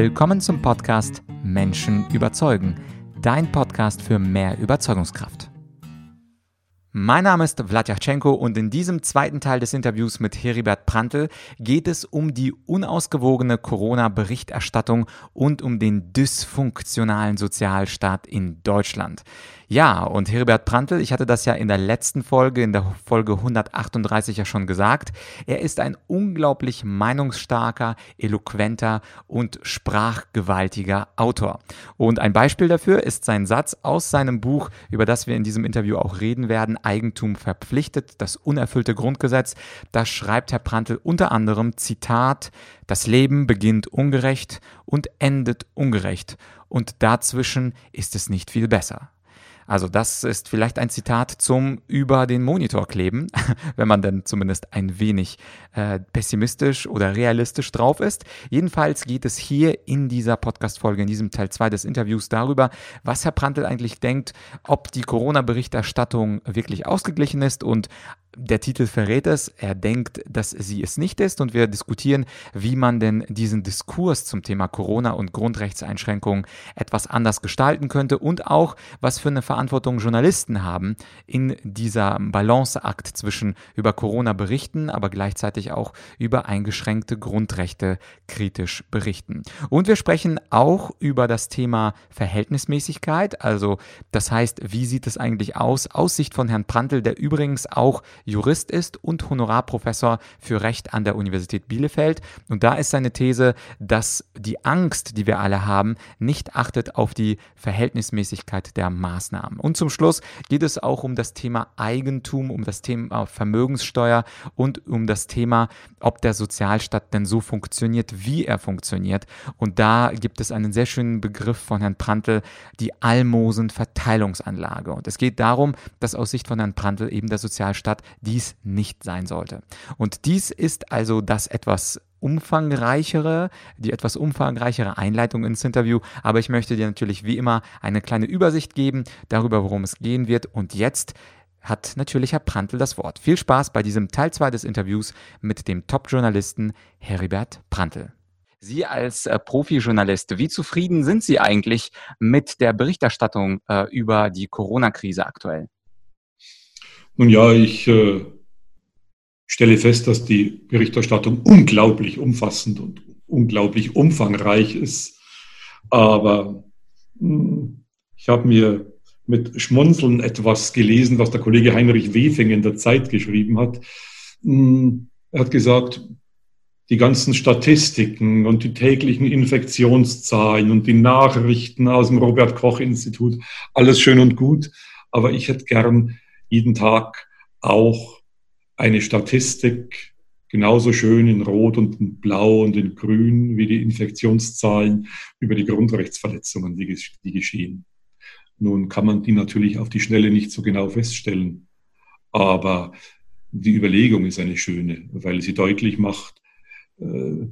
Willkommen zum Podcast Menschen überzeugen, dein Podcast für mehr Überzeugungskraft. Mein Name ist Vladyachenko und in diesem zweiten Teil des Interviews mit Heribert Prantl geht es um die unausgewogene Corona-Berichterstattung und um den dysfunktionalen Sozialstaat in Deutschland. Ja, und Heribert Prantl, ich hatte das ja in der letzten Folge, in der Folge 138 ja schon gesagt, er ist ein unglaublich meinungsstarker, eloquenter und sprachgewaltiger Autor. Und ein Beispiel dafür ist sein Satz aus seinem Buch, über das wir in diesem Interview auch reden werden, Eigentum verpflichtet, das unerfüllte Grundgesetz. Da schreibt Herr Prantl unter anderem, Zitat, das Leben beginnt ungerecht und endet ungerecht und dazwischen ist es nicht viel besser. Also das ist vielleicht ein Zitat zum über den Monitor kleben, wenn man denn zumindest ein wenig äh, pessimistisch oder realistisch drauf ist. Jedenfalls geht es hier in dieser Podcast-Folge, in diesem Teil 2 des Interviews darüber, was Herr Prantl eigentlich denkt, ob die Corona-Berichterstattung wirklich ausgeglichen ist und der Titel verrät es, er denkt, dass sie es nicht ist. Und wir diskutieren, wie man denn diesen Diskurs zum Thema Corona und Grundrechtseinschränkungen etwas anders gestalten könnte und auch, was für eine Verantwortung Journalisten haben in dieser Balanceakt zwischen über Corona berichten, aber gleichzeitig auch über eingeschränkte Grundrechte kritisch berichten. Und wir sprechen auch über das Thema Verhältnismäßigkeit, also das heißt, wie sieht es eigentlich aus aus Sicht von Herrn Prantl, der übrigens auch Jurist ist und Honorarprofessor für Recht an der Universität Bielefeld. Und da ist seine These, dass die Angst, die wir alle haben, nicht achtet auf die Verhältnismäßigkeit der Maßnahmen. Und zum Schluss geht es auch um das Thema Eigentum, um das Thema Vermögenssteuer und um das Thema, ob der Sozialstaat denn so funktioniert, wie er funktioniert. Und da gibt es einen sehr schönen Begriff von Herrn Prantl, die Almosenverteilungsanlage. Und es geht darum, dass aus Sicht von Herrn Prantl eben der Sozialstaat dies nicht sein sollte. Und dies ist also das etwas umfangreichere, die etwas umfangreichere Einleitung ins Interview, aber ich möchte dir natürlich wie immer eine kleine Übersicht geben darüber, worum es gehen wird und jetzt hat natürlich Herr Prantl das Wort. Viel Spaß bei diesem Teil 2 des Interviews mit dem Top-Journalisten Heribert Prantl. Sie als äh, Profi-Journalist, wie zufrieden sind Sie eigentlich mit der Berichterstattung äh, über die Corona-Krise aktuell? Nun ja, ich äh, stelle fest, dass die Berichterstattung unglaublich umfassend und unglaublich umfangreich ist. Aber mh, hm, ich habe mir mit Schmunzeln etwas gelesen, was der Kollege Heinrich Wefing in der Zeit geschrieben hat. Mh, hm, er hat gesagt, die ganzen Statistiken und die täglichen Infektionszahlen und die Nachrichten aus dem Robert Koch Institut, alles schön und gut. Aber ich hätte gern jeden Tag auch eine Statistik, genauso schön in Rot und in Blau und in Grün wie die Infektionszahlen über die Grundrechtsverletzungen, die, die geschehen. Nun kann man die natürlich auf die Schnelle nicht so genau feststellen, aber die Überlegung ist eine schöne, weil sie deutlich macht, äh,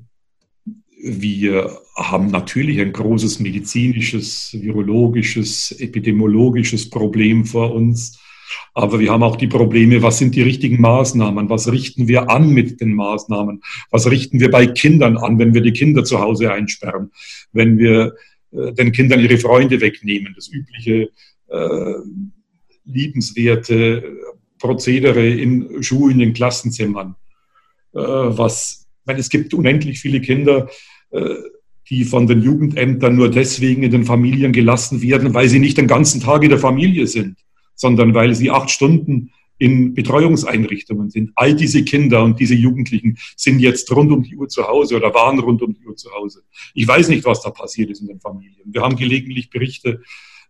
wir haben natürlich ein großes medizinisches, virologisches, epidemiologisches Problem vor uns. Aber wir haben auch die Probleme, was sind die richtigen Maßnahmen? Was richten wir an mit den Maßnahmen? Was richten wir bei Kindern an, wenn wir die Kinder zu Hause einsperren? Wenn wir äh, den Kindern ihre Freunde wegnehmen? Das übliche, äh, liebenswerte Prozedere in Schulen, in Klassenzimmern. Äh, was, weil es gibt unendlich viele Kinder, äh, die von den Jugendämtern nur deswegen in den Familien gelassen werden, weil sie nicht den ganzen Tag in der Familie sind sondern weil sie acht Stunden in Betreuungseinrichtungen sind. All diese Kinder und diese Jugendlichen sind jetzt rund um die Uhr zu Hause oder waren rund um die Uhr zu Hause. Ich weiß nicht, was da passiert ist in den Familien. Wir haben gelegentlich Berichte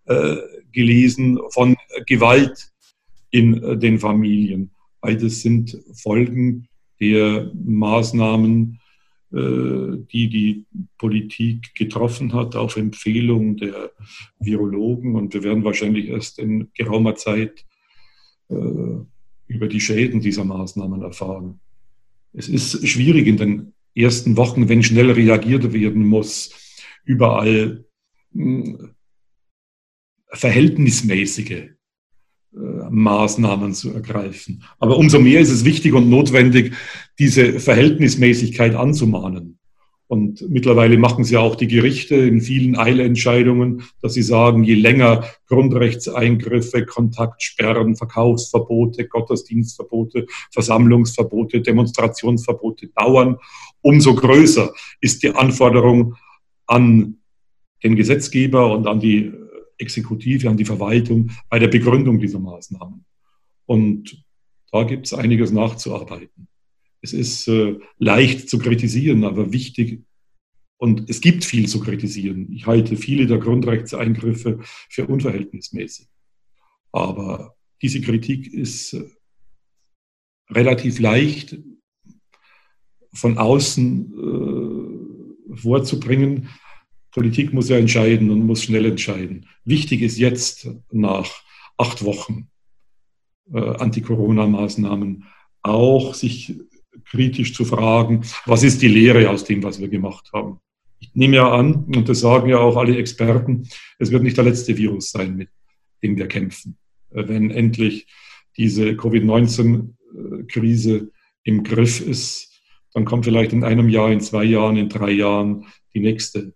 äh, gelesen von Gewalt in äh, den Familien. All das sind Folgen der Maßnahmen, die die Politik getroffen hat auf Empfehlung der Virologen. Und wir werden wahrscheinlich erst in geraumer Zeit äh, über die Schäden dieser Maßnahmen erfahren. Es ist schwierig in den ersten Wochen, wenn schnell reagiert werden muss, überall hm, verhältnismäßige äh, Maßnahmen zu ergreifen. Aber umso mehr ist es wichtig und notwendig, diese Verhältnismäßigkeit anzumahnen. Und mittlerweile machen sie auch die Gerichte in vielen Eilentscheidungen, dass sie sagen, je länger Grundrechtseingriffe, Kontaktsperren, Verkaufsverbote, Gottesdienstverbote, Versammlungsverbote, Demonstrationsverbote dauern, umso größer ist die Anforderung an den Gesetzgeber und an die Exekutive, an die Verwaltung bei der Begründung dieser Maßnahmen. Und da gibt es einiges nachzuarbeiten. Es ist äh, leicht zu kritisieren, aber wichtig und es gibt viel zu kritisieren. Ich halte viele der Grundrechtseingriffe für unverhältnismäßig. Aber diese Kritik ist äh, relativ leicht von außen äh, vorzubringen. Politik muss ja entscheiden und muss schnell entscheiden. Wichtig ist jetzt nach acht Wochen äh, Anti-Corona-Maßnahmen auch sich kritisch zu fragen, was ist die Lehre aus dem, was wir gemacht haben. Ich nehme ja an, und das sagen ja auch alle Experten, es wird nicht der letzte Virus sein, mit dem wir kämpfen. Äh, wenn endlich diese Covid-19-Krise im Griff ist, dann kommt vielleicht in einem Jahr, in zwei Jahren, in drei Jahren die nächste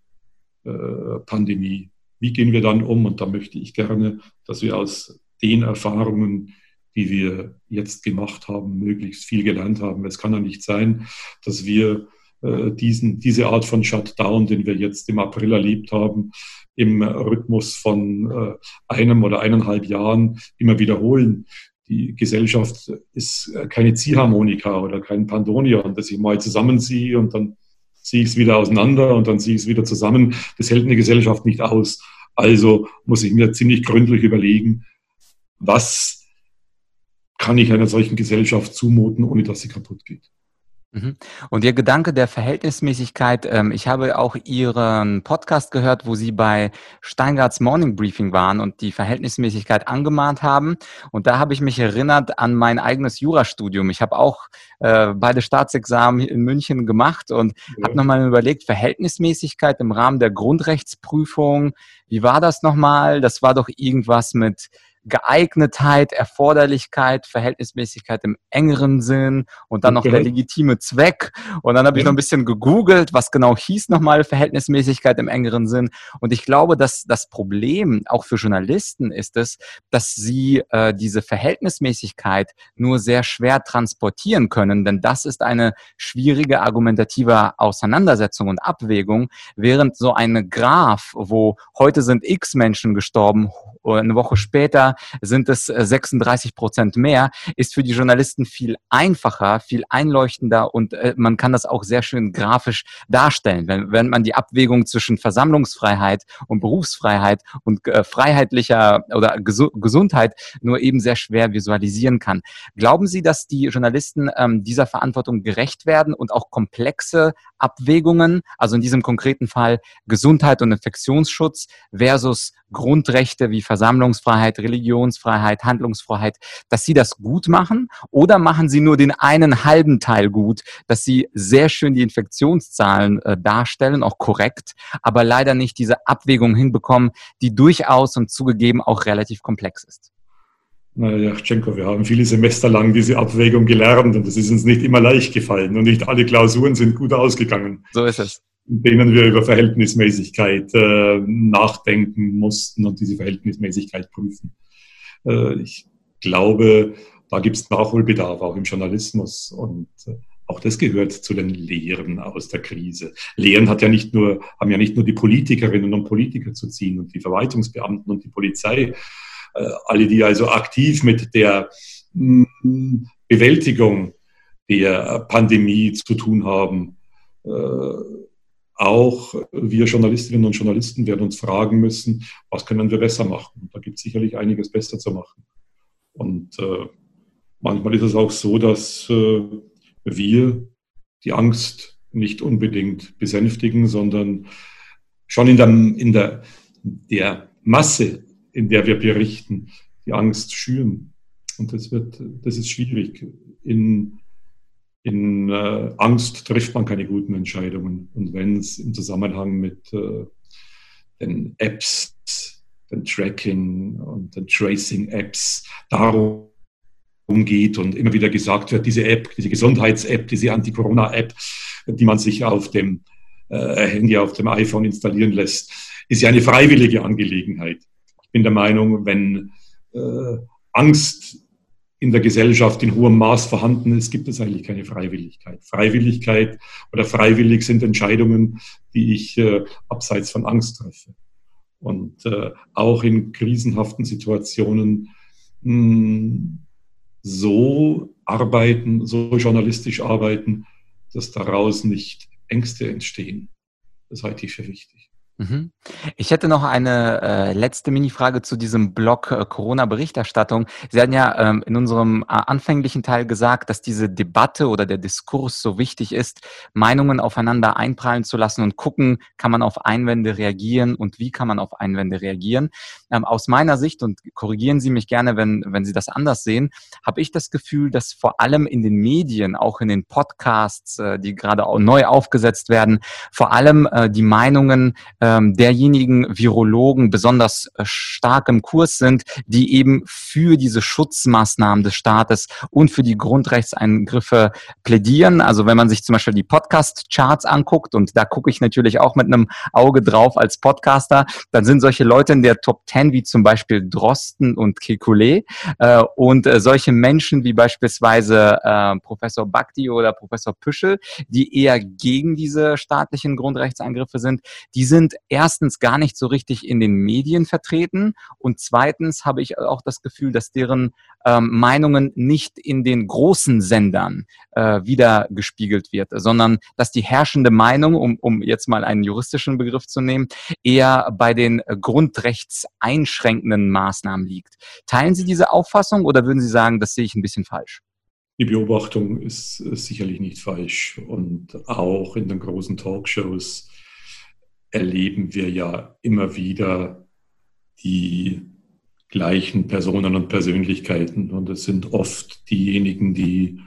Pandemie. Wie gehen wir dann um? Und da möchte ich gerne, dass wir aus den Erfahrungen, die wir jetzt gemacht haben, möglichst viel gelernt haben. Es kann ja nicht sein, dass wir äh, diesen, diese Art von Shutdown, den wir jetzt im April erlebt haben, im Rhythmus von äh, einem oder eineinhalb Jahren immer wiederholen. Die Gesellschaft ist keine Ziehharmonika oder kein Pandonion, dass ich mal zusammenziehe und dann ziehe ich es wieder auseinander und dann ziehe ich es wieder zusammen. Das hält eine Gesellschaft nicht aus. Also muss ich mir ziemlich gründlich überlegen, was kann ich einer solchen Gesellschaft zumuten, ohne dass sie kaputt geht. Mhm. Und Ihr Gedanke der Verhältnismäßigkeit, ähm, ich habe auch Ihren Podcast gehört, wo Sie bei Steingarts Morning Briefing waren und die Verhältnismäßigkeit angemahnt haben. Und da habe ich mich erinnert an mein eigenes Jurastudium. Ich habe auch äh, beide Staatsexamen in München gemacht und ja. habe nochmal überlegt, Verhältnismäßigkeit im Rahmen der Grundrechtsprüfung. Wie war das nochmal? Das war doch irgendwas mit Geeignetheit, Erforderlichkeit, Verhältnismäßigkeit im engeren Sinn und dann noch der legitime Zweck. Und dann habe ich noch ein bisschen gegoogelt, was genau hieß nochmal Verhältnismäßigkeit im engeren Sinn. Und ich glaube, dass das Problem auch für Journalisten ist es, dass sie äh, diese Verhältnismäßigkeit nur sehr schwer transportieren können, denn das ist eine schwierige argumentative Auseinandersetzung und Abwägung, während so eine Graph, wo heute sind x Menschen gestorben, eine Woche später sind es 36 äh, Prozent mehr, ist für die Journalisten viel einfacher, viel einleuchtender und äh, man kann das auch sehr schön grafisch darstellen. Wenn, wenn man die Abwägung zwischen Versammlungsfreiheit und Berufsfreiheit und äh, freiheitlicher oder Gesundheit nur eben sehr schwer visualisieren kann. Glauben Sie, dass die Journalisten ähm, dieser Verantwortung gerecht werden und auch komplexe Abwägungen, also in diesem konkreten Fall Gesundheit und Infektionsschutz versus Grundrechte wie Versammlungsfreiheit, Religionsfreiheit, Handlungsfreiheit, dass sie das gut machen oder machen sie nur den einen halben Teil gut, dass sie sehr schön die Infektionszahlen äh, darstellen, auch korrekt, aber leider nicht diese Abwägung hinbekommen, die durchaus und zugegeben auch relativ komplex ist. Naja, Tschenko, wir haben viele Semester lang diese Abwägung gelernt und es ist uns nicht immer leicht gefallen und nicht alle Klausuren sind gut ausgegangen. So ist es in denen wir über Verhältnismäßigkeit äh, nachdenken mussten und diese Verhältnismäßigkeit prüfen. Äh, ich glaube, da gibt es Nachholbedarf auch im Journalismus und äh, auch das gehört zu den Lehren aus der Krise. Lehren hat ja nicht nur, haben ja nicht nur die Politikerinnen und Politiker zu ziehen und die Verwaltungsbeamten und die Polizei, äh, alle, die also aktiv mit der mm, Bewältigung der Pandemie zu tun haben. Auch wir Journalistinnen und Journalisten werden uns fragen müssen, was können wir besser machen? Da gibt es sicherlich einiges besser zu machen. Und äh, manchmal ist es auch so, dass äh, wir die Angst nicht unbedingt besänftigen, sondern schon in der, in der, der Masse, in der wir berichten, die Angst schüren. Und das wird, das ist schwierig. In in äh, Angst trifft man keine guten Entscheidungen. Und wenn es im Zusammenhang mit äh, den Apps, den Tracking und den Tracing-Apps darum geht und immer wieder gesagt wird, diese App, diese Gesundheits-App, diese Anti-Corona-App, die man sich auf dem äh, Handy auf dem iPhone installieren lässt, ist ja eine freiwillige Angelegenheit. Ich bin der Meinung, wenn äh, Angst in der Gesellschaft in hohem Maß vorhanden ist, gibt es eigentlich keine Freiwilligkeit. Freiwilligkeit oder freiwillig sind Entscheidungen, die ich äh, abseits von Angst treffe. Und äh, auch in krisenhaften Situationen mh, hm, so arbeiten, so journalistisch arbeiten, dass daraus nicht Ängste entstehen. Das halte ich für wichtig. Mhm. Ich hätte noch eine äh, letzte Mini-Frage zu diesem Blog äh, Corona-Berichterstattung. Sie hatten ja ähm, in unserem äh, anfänglichen Teil gesagt, dass diese Debatte oder der Diskurs so wichtig ist, Meinungen aufeinander einprallen zu lassen und gucken, kann man auf Einwände reagieren und wie kann man auf Einwände reagieren. Ähm, aus meiner Sicht, und korrigieren Sie mich gerne, wenn, wenn Sie das anders sehen, habe ich das Gefühl, dass vor allem in den Medien, auch in den Podcasts, äh, die gerade neu aufgesetzt werden, vor allem äh, die Meinungen äh, ähm, derjenigen Virologen besonders äh, stark im Kurs sind, die eben für diese Schutzmaßnahmen des Staates und für die Grundrechtseingriffe plädieren. Also wenn man sich zum Beispiel die Podcast-Charts anguckt, und da gucke ich natürlich auch mit einem Auge drauf als Podcaster, dann sind solche Leute in der Top 10 wie zum Beispiel Drosten und Kekulé äh, und äh, solche Menschen wie beispielsweise äh, Professor Bhakti oder Professor Püschel, die eher gegen diese staatlichen Grundrechtseingriffe sind, die sind erstens gar nicht so richtig in den Medien vertreten und zweitens habe ich auch das Gefühl, dass deren ähm, Meinungen nicht in den großen Sendern äh, wieder gespiegelt wird, sondern dass die herrschende Meinung, um, um jetzt mal einen juristischen Begriff zu nehmen, eher bei den grundrechtseinschränkenden Maßnahmen liegt. Teilen Sie diese Auffassung oder würden Sie sagen, das sehe ich ein bisschen falsch? Die Beobachtung ist sicherlich nicht falsch und auch in den großen Talkshows erleben wir ja immer wieder die gleichen Personen und Persönlichkeiten. Und es sind oft diejenigen, die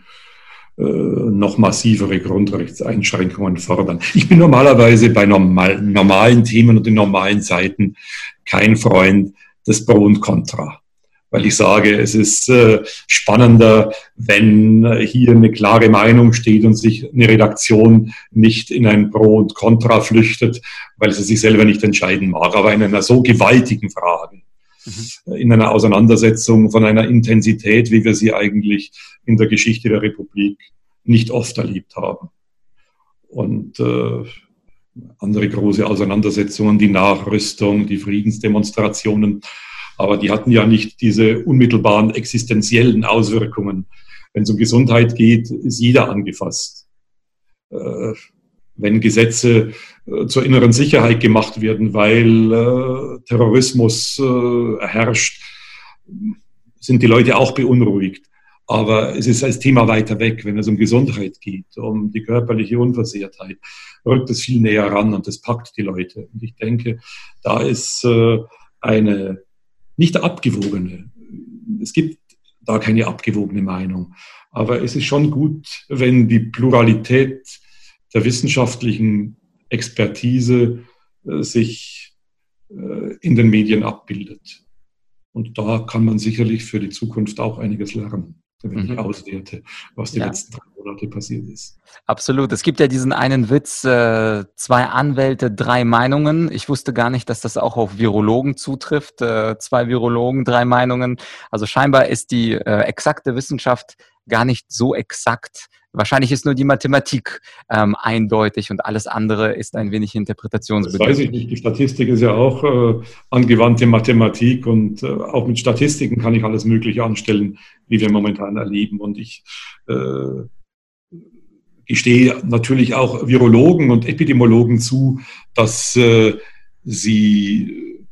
äh, noch massivere Grundrechtseinschränkungen fordern. Ich bin normalerweise bei normal, normalen Themen und in normalen Zeiten kein Freund des Pro und Contra weil ich sage, es ist äh, spannender, wenn hier eine klare Meinung steht und sich eine Redaktion nicht in ein Pro und Contra flüchtet, weil sie sich selber nicht entscheiden mag. Aber in einer so gewaltigen Frage, mhm. in einer Auseinandersetzung von einer Intensität, wie wir sie eigentlich in der Geschichte der Republik nicht oft erlebt haben. Und äh, andere große Auseinandersetzungen, die Nachrüstung, die Friedensdemonstrationen, aber die hatten ja nicht diese unmittelbaren existenziellen Auswirkungen. Wenn es um Gesundheit geht, ist jeder angefasst. Äh, wenn Gesetze äh, zur inneren Sicherheit gemacht werden, weil äh, Terrorismus herrscht, sind die Leute auch beunruhigt. Aber es ist als Thema weiter weg. Wenn es um Gesundheit geht, um die körperliche Unversehrtheit, rückt es viel näher ran und das packt die Leute. Und ich denke, da ist eine nicht abgewogene. Es gibt da keine abgewogene Meinung. Aber es ist schon gut, wenn die Pluralität der wissenschaftlichen Expertise äh, sich äh, in den Medien abbildet. Und da kann man sicherlich für die Zukunft auch einiges lernen wenn mhm. ich auswerte, was die ja. letzten drei Monate passiert ist. Absolut. Es gibt ja diesen einen Witz, äh, zwei Anwälte, drei Meinungen. Ich wusste gar nicht, dass das auch auf Virologen zutrifft. Äh, zwei Virologen, drei Meinungen. Also scheinbar ist die äh, exakte Wissenschaft gar nicht so exakt. Wahrscheinlich ist nur die Mathematik ähm, eindeutig und alles andere ist ein wenig interpretationsbedürftig. Das weiß ich nicht. Die Statistik ist ja auch äh, angewandte Mathematik und äh, auch mit Statistiken kann ich alles Mögliche anstellen, wie wir momentan erleben. Und ich äh, gestehe natürlich auch Virologen und Epidemiologen zu, dass äh, sie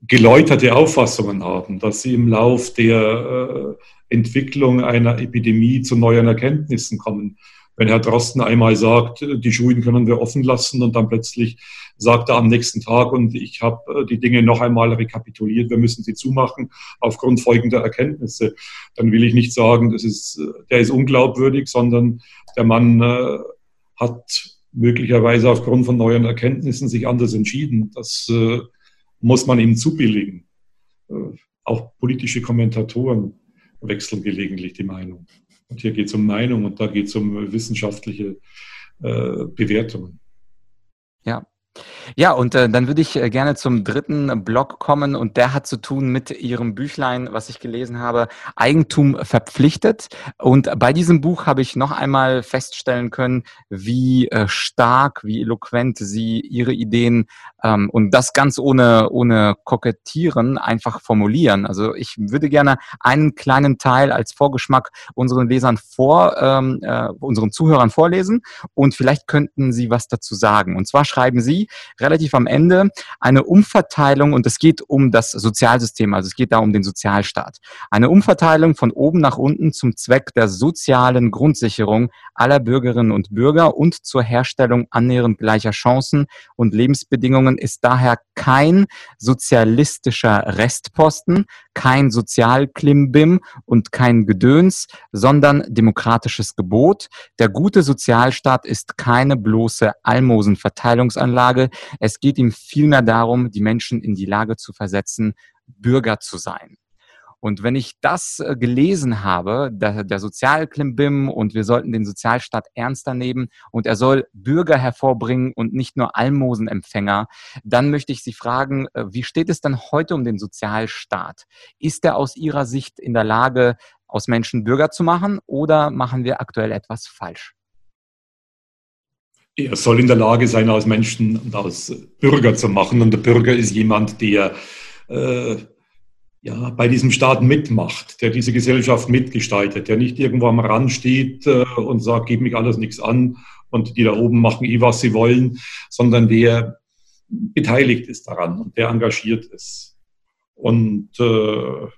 geläuterte Auffassungen haben, dass sie im Lauf der äh, Entwicklung einer Epidemie zu neuen Erkenntnissen kommen. Wenn Herr Drosten einmal sagt, die Schulen können wir offen lassen und dann plötzlich sagt er am nächsten Tag und ich habe äh, die Dinge noch einmal rekapituliert, wir müssen sie zumachen aufgrund folgender Erkenntnisse, dann will ich nicht sagen, das ist, der ist unglaubwürdig, sondern der Mann äh, hat möglicherweise aufgrund von neuen Erkenntnissen sich anders entschieden. Das äh, muss man ihm zubilligen. Äh, auch politische Kommentatoren wechseln gelegentlich die Meinung. Und hier geht es um Meinung und da geht es um wissenschaftliche äh, Bewertungen. Ja, ja, und äh, dann würde ich äh, gerne zum dritten Blog kommen und der hat zu tun mit Ihrem Büchlein, was ich gelesen habe, Eigentum verpflichtet. Und bei diesem Buch habe ich noch einmal feststellen können, wie äh, stark, wie eloquent Sie Ihre Ideen ähm, und das ganz ohne, ohne Kokettieren einfach formulieren. Also ich würde gerne einen kleinen Teil als Vorgeschmack unseren Lesern vor, ähm, äh, unseren Zuhörern vorlesen und vielleicht könnten Sie was dazu sagen. Und zwar schreiben Sie, relativ am Ende eine Umverteilung und es geht um das Sozialsystem, also es geht da um den Sozialstaat. Eine Umverteilung von oben nach unten zum Zweck der sozialen Grundsicherung aller Bürgerinnen und Bürger und zur Herstellung annähernd gleicher Chancen und Lebensbedingungen ist daher kein sozialistischer Restposten, kein Sozialklimbim und kein Gedöns, sondern demokratisches Gebot. Der gute Sozialstaat ist keine bloße Almosenverteilungsanlage. Es geht ihm vielmehr darum, die Menschen in die Lage zu versetzen, Bürger zu sein. Und wenn ich das äh, gelesen habe, der, der Sozialklimbim und wir sollten den Sozialstaat ernster nehmen und er soll Bürger hervorbringen und nicht nur Almosenempfänger, dann möchte ich Sie fragen, äh, wie steht es denn heute um den Sozialstaat? Ist er aus Ihrer Sicht in der Lage, aus Menschen Bürger zu machen oder machen wir aktuell etwas falsch? Er soll in der Lage sein, aus Menschen und aus Bürger zu machen. Und der Bürger ist jemand, der äh, ja, bei diesem Staat mitmacht, der diese Gesellschaft mitgestaltet, der nicht irgendwo am Rand steht äh, und sagt, gib mich alles nichts an und die da oben machen eh, was sie wollen, sondern der beteiligt ist daran und der engagiert ist. Und äh,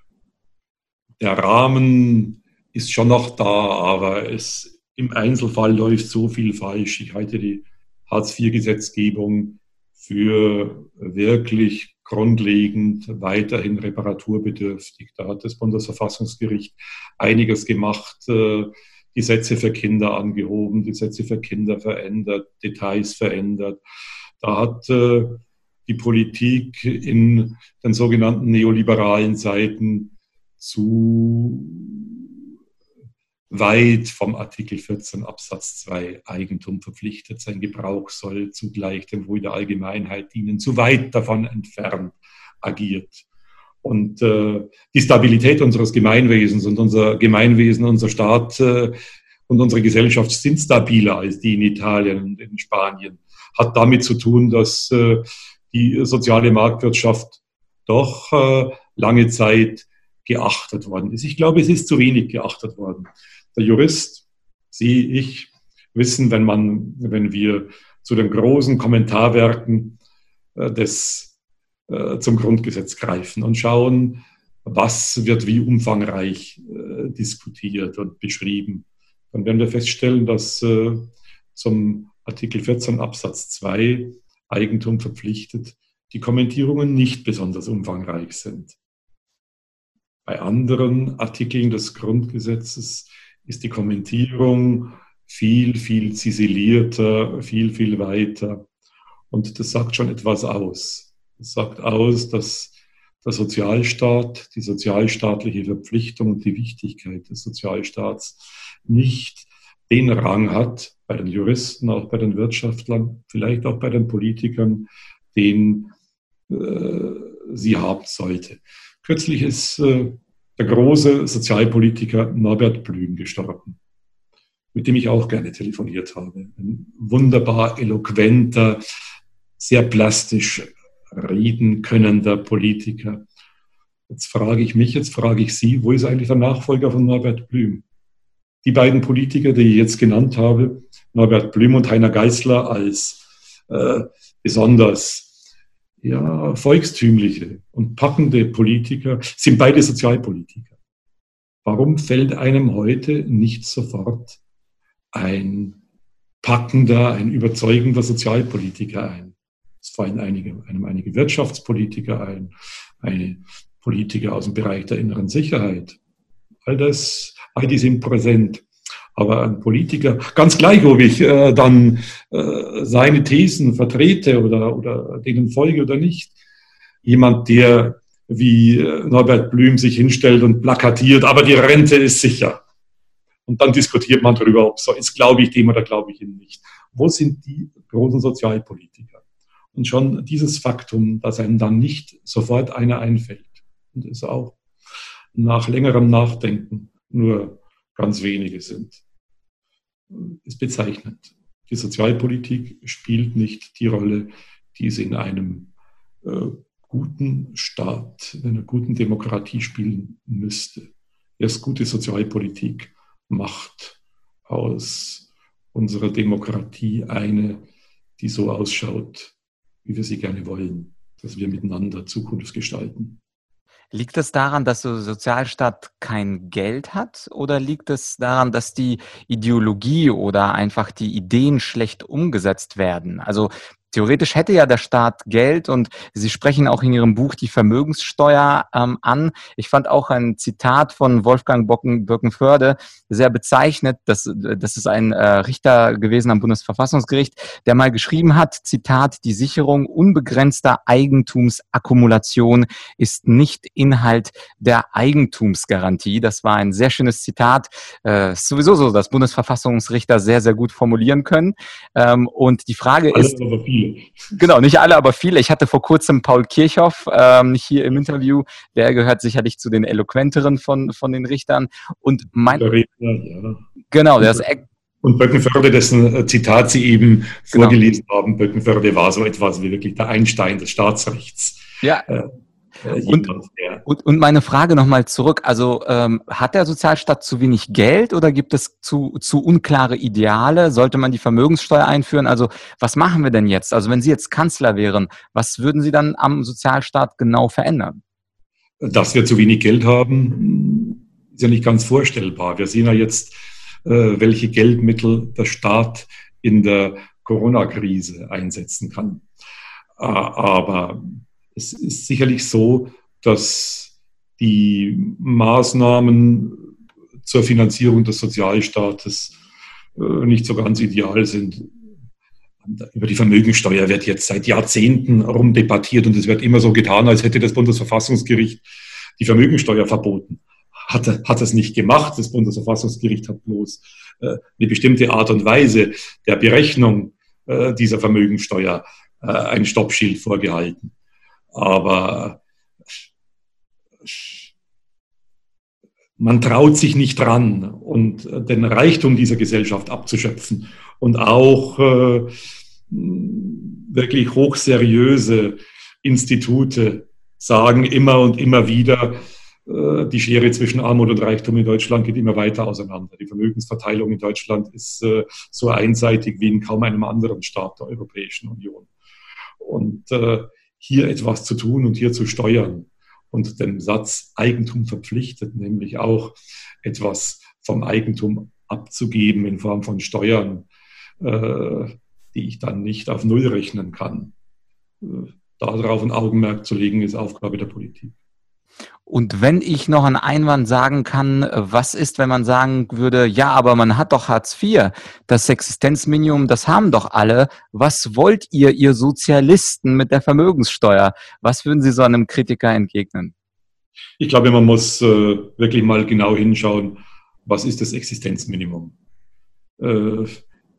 der Rahmen ist schon noch da, aber es, im Einzelfall läuft so viel falsch. Ich halte die Hartz-IV-Gesetzgebung für wirklich grundlegend weiterhin reparaturbedürftig. Da hat das Bundesverfassungsgericht einiges gemacht, äh, Gesetze für Kinder angehoben, Gesetze für Kinder verändert, Details verändert. Da hat äh, die Politik in den sogenannten neoliberalen Zeiten zu weit vom Artikel 14 Absatz 2 Eigentum verpflichtet. Sein Gebrauch soll zugleich dem Wohl der Allgemeinheit dienen, zu weit davon entfernt agiert. Und äh, die Stabilität unseres Gemeinwesens und unser Gemeinwesen, unser Staat äh, und unsere Gesellschaft sind stabiler als die in Italien und in Spanien. Hat damit zu tun, dass äh, die soziale Marktwirtschaft doch äh, lange Zeit geachtet worden ist. Ich glaube, es ist zu wenig geachtet worden der Jurist, Sie, ich, wissen, wenn, man, wenn wir zu den großen Kommentarwerken äh, des, äh, zum Grundgesetz greifen und schauen, was wird wie umfangreich äh, diskutiert und beschrieben, dann werden wir feststellen, dass äh, zum Artikel 14 Absatz 2 Eigentum verpflichtet, die Kommentierungen nicht besonders umfangreich sind. Bei anderen Artikeln des Grundgesetzes ist die Kommentierung viel, viel ziselierter, viel, viel weiter. Und das sagt schon etwas aus. Das sagt aus, dass der Sozialstaat, die sozialstaatliche Verpflichtung und die Wichtigkeit des Sozialstaats nicht den Rang hat bei den Juristen, auch bei den Wirtschaftlern, vielleicht auch bei den Politikern, den äh, sie haben sollte. Kürzlich ist äh, der große Sozialpolitiker Norbert Blüm gestorben, mit dem ich auch gerne telefoniert habe. Ein wunderbar eloquenter, sehr plastisch reden könnender Politiker. Jetzt frage ich mich, jetzt frage ich Sie, wo ist eigentlich der Nachfolger von Norbert Blüm? Die beiden Politiker, die ich jetzt genannt habe, Norbert Blüm und Heiner Geißler als äh, besonders ja, volkstümliche und packende Politiker sind beide Sozialpolitiker. Warum fällt einem heute nicht sofort ein packender, ein überzeugender Sozialpolitiker ein? Es fallen einige, einem einige Wirtschaftspolitiker ein, eine Politiker aus dem Bereich der inneren Sicherheit. All das, all die sind präsent. Aber ein Politiker, ganz gleich, ob ich äh, dann äh, seine Thesen vertrete oder, oder denen folge oder nicht, jemand, der wie äh, Norbert Blüm sich hinstellt und plakatiert, aber die Rente ist sicher. Und dann diskutiert man darüber, ob so ist, glaube ich dem oder glaube ich ihm nicht. Wo sind die großen Sozialpolitiker? Und schon dieses Faktum, dass einem dann nicht sofort einer einfällt und es auch nach längerem Nachdenken nur ganz wenige sind, ist bezeichnend. Die Sozialpolitik spielt nicht die Rolle, die sie in einem äh, guten Staat, in einer guten Demokratie spielen müsste. Erst gute Sozialpolitik macht aus unserer Demokratie eine, die so ausschaut, wie wir sie gerne wollen, dass wir miteinander Zukunft gestalten. Liegt es daran, dass der Sozialstaat kein Geld hat oder liegt es daran, dass die Ideologie oder einfach die Ideen schlecht umgesetzt werden? Also Theoretisch hätte ja der Staat Geld und Sie sprechen auch in Ihrem Buch die Vermögenssteuer ähm, an. Ich fand auch ein Zitat von Wolfgang Bocken, Birkenförde sehr bezeichnet. Das, das ist ein äh, Richter gewesen am Bundesverfassungsgericht, der mal geschrieben hat, Zitat, die Sicherung unbegrenzter Eigentumsakkumulation ist nicht Inhalt der Eigentumsgarantie. Das war ein sehr schönes Zitat. Äh, sowieso so, dass Bundesverfassungsrichter sehr, sehr gut formulieren können. Ähm, und die Frage Alles ist viele. Genau, nicht alle, aber viele. Ich hatte vor kurzem Paul Kirchhoff ähm, hier im Interview. Der gehört sicherlich zu den eloquenteren von, von den Richtern. Und mein. Der Redner, ja. Genau, der ist. Und Böckenförde, dessen äh, Zitat Sie eben genau. vorgelesen haben, Böckenförde war so etwas wie wirklich der Einstein des Staatsrechts. Ja. Äh, und, und, und, meine Frage nochmal zurück. Also ähm, hat der Sozialstaat zu wenig Geld oder gibt es zu, zu unklare Ideale? Sollte man die Vermögenssteuer einführen? Also was machen wir denn jetzt? Also wenn Sie jetzt Kanzler wären, was würden Sie dann am Sozialstaat genau verändern? Dass wir zu wenig Geld haben, ist ja nicht ganz vorstellbar. Wir sehen ja jetzt, äh, welche Geldmittel der Staat in der Corona-Krise einsetzen kann. Aber es ist sicherlich so, dass die Maßnahmen zur Finanzierung des Sozialstaates äh, nicht so ganz ideal sind. Über die Vermögensteuer wird jetzt seit Jahrzehnten rumdebattiert und es wird immer so getan, als hätte das Bundesverfassungsgericht die Vermögensteuer verboten. Hat, hat es nicht gemacht. Das Bundesverfassungsgericht hat bloß äh, eine bestimmte Art und Weise der Berechnung äh, dieser Vermögensteuer ein Stoppschild vorgehalten. Aber man traut sich nicht dran und den Reichtum dieser Gesellschaft abzuschöpfen und auch äh, wirklich hochseriöse Institute sagen immer und immer wieder, äh, die Schere zwischen Armut und Reichtum in Deutschland geht immer weiter auseinander. Die Vermögensverteilung in Deutschland ist äh, so einseitig wie in kaum einem anderen Staat der Europäischen Union. Und äh, hier etwas zu tun und hier zu steuern und dem Satz Eigentum verpflichtet, nämlich auch etwas vom Eigentum abzugeben in Form von Steuern, äh, die ich dann nicht auf Null rechnen kann. Äh, darauf ein Augenmerk zu legen, ist Aufgabe der Politik. Und wenn ich noch einen Einwand sagen kann, was ist, wenn man sagen würde, ja, aber man hat doch Hartz IV, das Existenzminimum, das haben doch alle. Was wollt ihr, ihr Sozialisten, mit der Vermögenssteuer? Was würden Sie so einem Kritiker entgegnen? Ich glaube, man muss äh, wirklich mal genau hinschauen, was ist das Existenzminimum? Äh,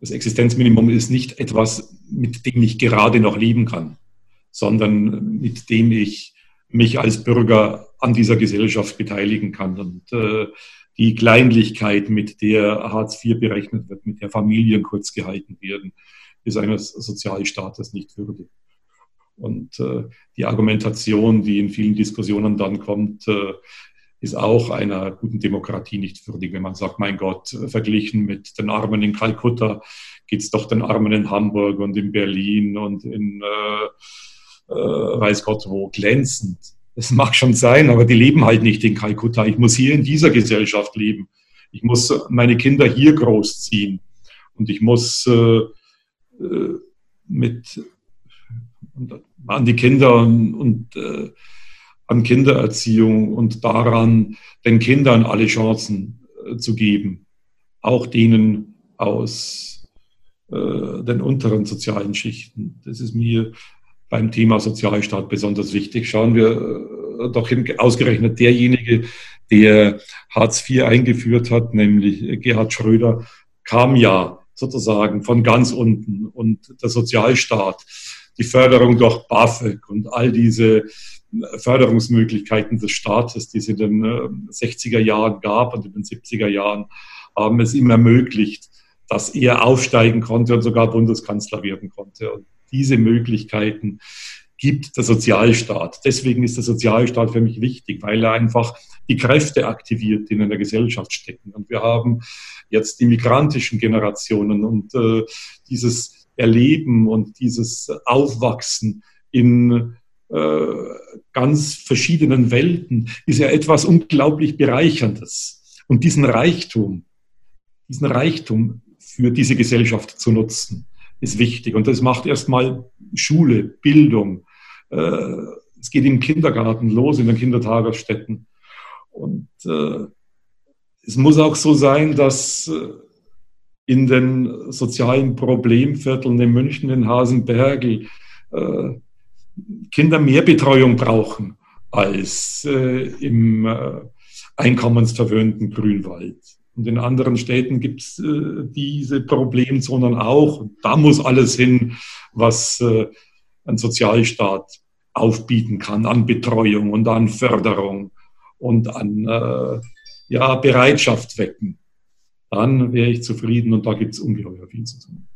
das Existenzminimum ist nicht etwas, mit dem ich gerade noch leben kann, sondern mit dem ich mich als Bürger an dieser Gesellschaft beteiligen kann. Und äh, die Kleinlichkeit, mit der Hartz IV berechnet wird, mit der Familien kurz gehalten werden, ist eines Sozialstaates nicht würdig. Und äh, die Argumentation, die in vielen Diskussionen dann kommt, äh, ist auch einer guten Demokratie nicht würdig, wenn man sagt, mein Gott, verglichen mit den Armen in Kalkutta geht es doch den Armen in Hamburg und in Berlin und in äh, äh, weiß Gott wo glänzend. Das mag schon sein, aber die leben halt nicht in Kalkutta. Ich muss hier in dieser Gesellschaft leben. Ich muss meine Kinder hier großziehen. Und ich muss äh, äh mit an die Kinder und, äh, an Kindererziehung und daran, den Kindern alle Chancen äh, zu geben, auch denen aus äh, den unteren sozialen Schichten. Das ist mir beim Thema Sozialstaat besonders wichtig. Schauen wir äh, doch hin, ausgerechnet derjenige, der Hartz IV eingeführt hat, nämlich Gerhard Schröder, kam ja sozusagen von ganz unten. Und der Sozialstaat, die Förderung durch BAföG und all diese Förderungsmöglichkeiten des Staates, die es in den 60er äh, Jahren gab und in den 70er Jahren, haben es ihm ermöglicht, dass er aufsteigen konnte und sogar Bundeskanzler werden konnte. Und diese Möglichkeiten gibt der Sozialstaat. Deswegen ist der Sozialstaat für mich wichtig, weil er einfach die Kräfte aktiviert, die in der Gesellschaft stecken. Und wir haben jetzt die migrantischen Generationen und äh, dieses Erleben und dieses Aufwachsen in äh, ganz verschiedenen Welten ist ja etwas unglaublich Bereicherndes. Und diesen Reichtum, diesen Reichtum für diese Gesellschaft zu nutzen, ist wichtig. Und das macht erstmal Schule, Bildung. Äh, es geht im Kindergarten los, in den Kindertagesstätten. Und äh, es muss auch so sein, dass äh, in den sozialen Problemvierteln in München, in Hasenbergel, Kinder mehr Betreuung brauchen als im einkommensverwöhnten Grünwald. Und in anderen Städten gibt es äh, diese Problemzonen auch. Da muss alles hin, was äh, ein Sozialstaat aufbieten kann an Betreuung und an Förderung und an äh, ja, Bereitschaft wecken. Dann wäre ich zufrieden und da gibt es ungeheuer viel zu tun.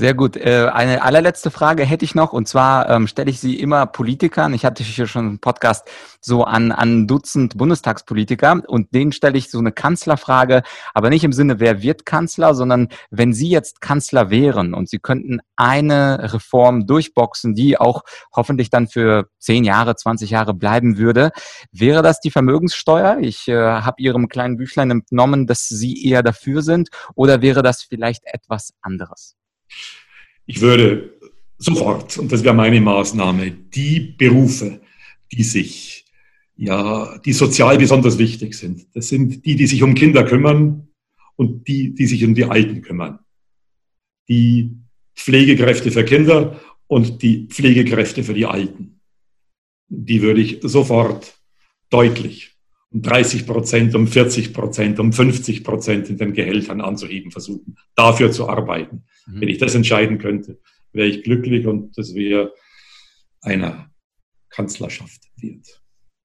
Sehr gut. Äh, eine allerletzte Frage hätte ich noch, und zwar ähm, stelle ich sie immer Politikern. Ich hatte hier schon einen Podcast so an, an Dutzend Bundestagspolitiker und denen stelle ich so eine Kanzlerfrage, aber nicht im Sinne, wer wird Kanzler, sondern wenn Sie jetzt Kanzler wären und Sie könnten eine Reform durchboxen, die auch hoffentlich dann für zehn Jahre, 20 Jahre bleiben würde, wäre das die Vermögenssteuer? Ich äh, habe Ihrem kleinen Büchlein entnommen, dass Sie eher dafür sind, oder wäre das vielleicht etwas anderes? Ich würde sofort, und das wäre meine Maßnahme, die Berufe, die sich, ja, die sozial besonders wichtig sind, das sind die, die sich um Kinder kümmern und die, die sich um die Alten kümmern. Die Pflegekräfte für Kinder und die Pflegekräfte für die Alten. Die würde ich sofort deutlich um 30 Prozent, um 40 Prozent, um 50 Prozent in den Gehältern anzuheben versuchen, dafür zu arbeiten. Mhm. Wenn ich das entscheiden könnte, wäre ich glücklich und das wäre einer Kanzlerschaft wert.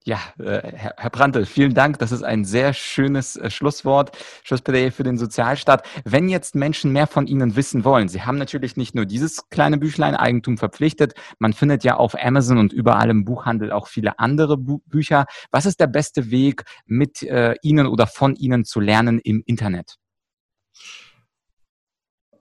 Ja, äh, Herr, Brandl, vielen Dank. Das ist ein sehr schönes äh, Schlusswort. Schlussplädoyer für den Sozialstaat. Wenn jetzt Menschen mehr von Ihnen wissen wollen, Sie haben natürlich nicht nur dieses kleine Büchlein Eigentum verpflichtet. Man findet ja auf Amazon und überall im Buchhandel auch viele andere Bu Bücher. Was ist der beste Weg, mit äh, Ihnen oder von Ihnen zu lernen im Internet?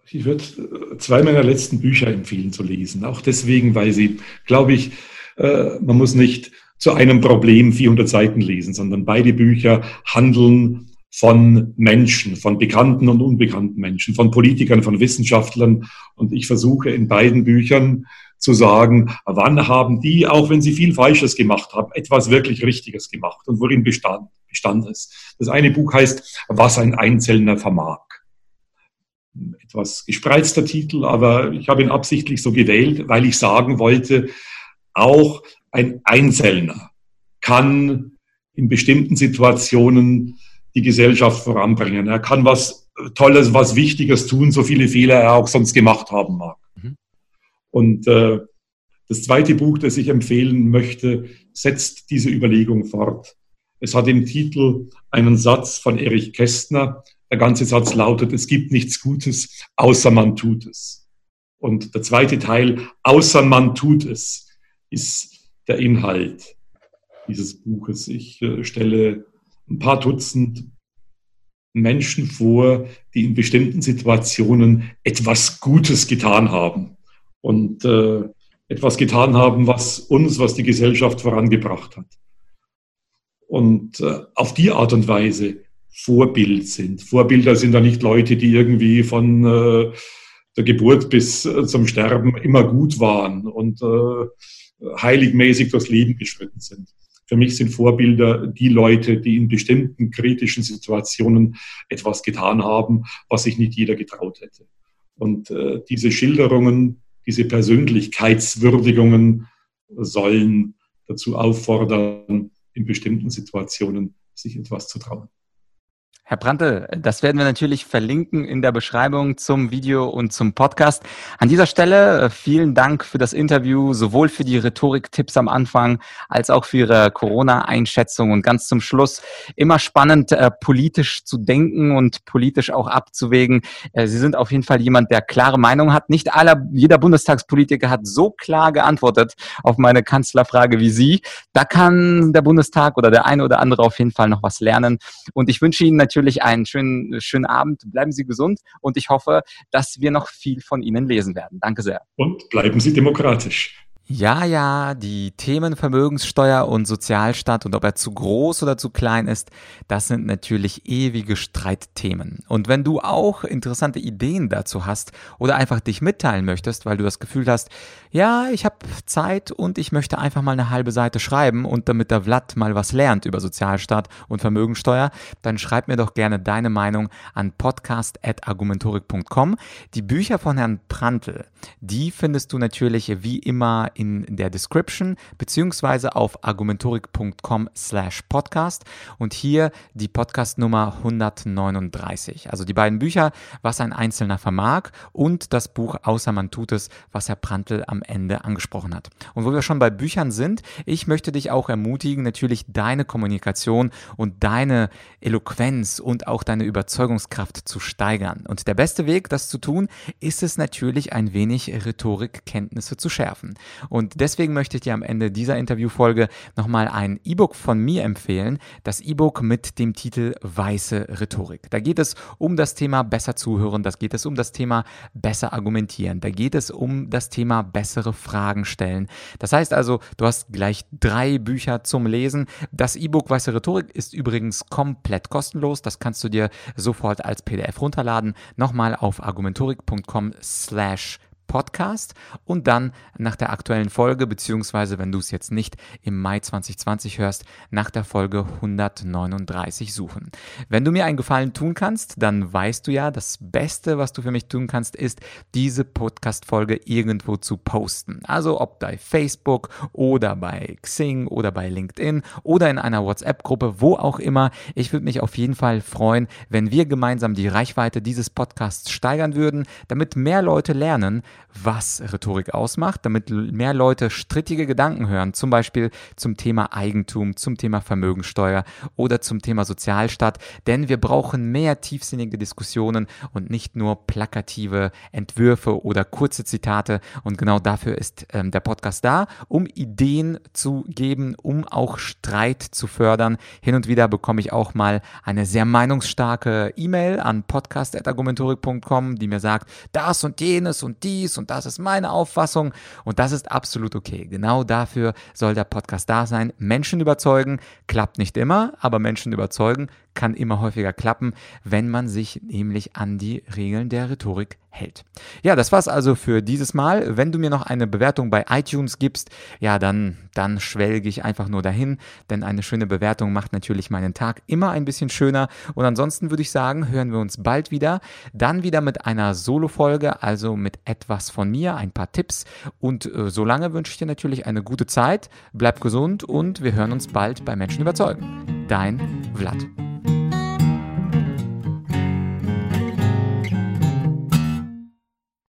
Ich würde äh, zwei meiner letzten Bücher empfehlen zu lesen. Auch deswegen, weil sie, glaube ich, äh, man muss nicht zu einem Problem 400 Seiten lesen, sondern beide Bücher handeln von Menschen, von bekannten und unbekannten Menschen, von Politikern, von Wissenschaftlern. Und ich versuche in beiden Büchern zu sagen, wann haben die, auch wenn sie viel Falsches gemacht haben, etwas wirklich Richtiges gemacht und worin bestand, bestand es. Das eine Buch heißt, was ein Einzelner vermag. Etwas gespreizter Titel, aber ich habe ihn absichtlich so gewählt, weil ich sagen wollte, auch ein Einzelner kann in bestimmten Situationen die Gesellschaft voranbringen. Er kann was Tolles, was Wichtiges tun, so viele Fehler er auch sonst gemacht haben mag. Mhm. Und äh, das zweite Buch, das ich empfehlen möchte, setzt diese Überlegung fort. Es hat im Titel einen Satz von Erich Kästner. Der ganze Satz lautet, es gibt nichts Gutes, außer man tut es. Und der zweite Teil, außer man tut es, ist der Inhalt dieses Buches. Ich äh, stelle ein paar Dutzend Menschen vor, die in bestimmten Situationen etwas Gutes getan haben und äh, etwas getan haben, was uns, was die Gesellschaft vorangebracht hat. Und äh, auf die Art und Weise Vorbild sind. Vorbilder sind da nicht Leute, die irgendwie von äh, der Geburt bis äh, zum Sterben immer gut waren und äh, heiligmäßig durchs Leben geschritten sind. Für mich sind Vorbilder die Leute, die in bestimmten kritischen Situationen etwas getan haben, was sich nicht jeder getraut hätte. Und äh, diese Schilderungen, diese Persönlichkeitswürdigungen sollen dazu auffordern, in bestimmten Situationen sich etwas zu trauen. Herr Brandl, das werden wir natürlich verlinken in der Beschreibung zum Video und zum Podcast. An dieser Stelle äh, vielen Dank für das Interview, sowohl für die Rhetorik-Tipps am Anfang als auch für Ihre Corona-Einschätzung und ganz zum Schluss immer spannend, äh, politisch zu denken und politisch auch abzuwägen. Äh, Sie sind auf jeden Fall jemand, der klare Meinung hat. Nicht aller, jeder Bundestagspolitiker hat so klar geantwortet auf meine Kanzlerfrage wie Sie. Da kann der Bundestag oder der eine oder andere auf jeden Fall noch was lernen. Und ich wünsche Ihnen natürlich natürlich einen schönen, schönen Abend. Bleiben Sie gesund und ich hoffe, dass wir noch viel von Ihnen lesen werden. Danke sehr. Und bleiben Sie demokratisch. Ja, ja, die Themen Vermögenssteuer und Sozialstaat und ob er zu groß oder zu klein ist, das sind natürlich ewige Streitthemen. Und wenn du auch interessante Ideen dazu hast oder einfach dich mitteilen möchtest, weil du das Gefühl hast, ja, ich habe Zeit und ich möchte einfach mal eine halbe Seite schreiben und damit der Vlad mal was lernt über Sozialstaat und Vermögenssteuer, dann schreib mir doch gerne deine Meinung an podcast.argumentorik.com. Die Bücher von Herrn Prantl, die findest du natürlich wie immer in der Description beziehungsweise auf argumentorik.com slash podcast und hier die Podcast Nummer 139. Also die beiden Bücher, was ein Einzelner vermag und das Buch Außer man tut es, was Herr Prantl am Ende angesprochen hat. Und wo wir schon bei Büchern sind, ich möchte dich auch ermutigen, natürlich deine Kommunikation und deine Eloquenz und auch deine Überzeugungskraft zu steigern. Und der beste Weg, das zu tun, ist es natürlich ein wenig Rhetorikkenntnisse zu schärfen. Und deswegen möchte ich dir am Ende dieser Interviewfolge nochmal ein E-Book von mir empfehlen. Das E-Book mit dem Titel Weiße Rhetorik. Da geht es um das Thema besser zuhören, da geht es um das Thema besser argumentieren, da geht es um das Thema bessere Fragen stellen. Das heißt also, du hast gleich drei Bücher zum Lesen. Das E-Book Weiße Rhetorik ist übrigens komplett kostenlos. Das kannst du dir sofort als PDF runterladen. Nochmal auf argumentorik.com slash Podcast und dann nach der aktuellen Folge, beziehungsweise wenn du es jetzt nicht im Mai 2020 hörst, nach der Folge 139 suchen. Wenn du mir einen Gefallen tun kannst, dann weißt du ja, das Beste, was du für mich tun kannst, ist, diese Podcast-Folge irgendwo zu posten. Also ob bei Facebook oder bei Xing oder bei LinkedIn oder in einer WhatsApp-Gruppe, wo auch immer. Ich würde mich auf jeden Fall freuen, wenn wir gemeinsam die Reichweite dieses Podcasts steigern würden, damit mehr Leute lernen, was Rhetorik ausmacht, damit mehr Leute strittige Gedanken hören, zum Beispiel zum Thema Eigentum, zum Thema Vermögensteuer oder zum Thema Sozialstaat. Denn wir brauchen mehr tiefsinnige Diskussionen und nicht nur plakative Entwürfe oder kurze Zitate. Und genau dafür ist ähm, der Podcast da, um Ideen zu geben, um auch Streit zu fördern. Hin und wieder bekomme ich auch mal eine sehr meinungsstarke E-Mail an podcast.argumentorik.com, die mir sagt, das und jenes und dies dies und das ist meine Auffassung und das ist absolut okay. Genau dafür soll der Podcast da sein. Menschen überzeugen, klappt nicht immer, aber Menschen überzeugen kann immer häufiger klappen, wenn man sich nämlich an die Regeln der Rhetorik hält. Ja, das war's also für dieses Mal. Wenn du mir noch eine Bewertung bei iTunes gibst, ja, dann, dann schwelge ich einfach nur dahin, denn eine schöne Bewertung macht natürlich meinen Tag immer ein bisschen schöner. Und ansonsten würde ich sagen, hören wir uns bald wieder. Dann wieder mit einer Solo-Folge, also mit etwas von mir, ein paar Tipps. Und äh, solange wünsche ich dir natürlich eine gute Zeit. Bleib gesund und wir hören uns bald bei Menschen überzeugen. Dein Vlad.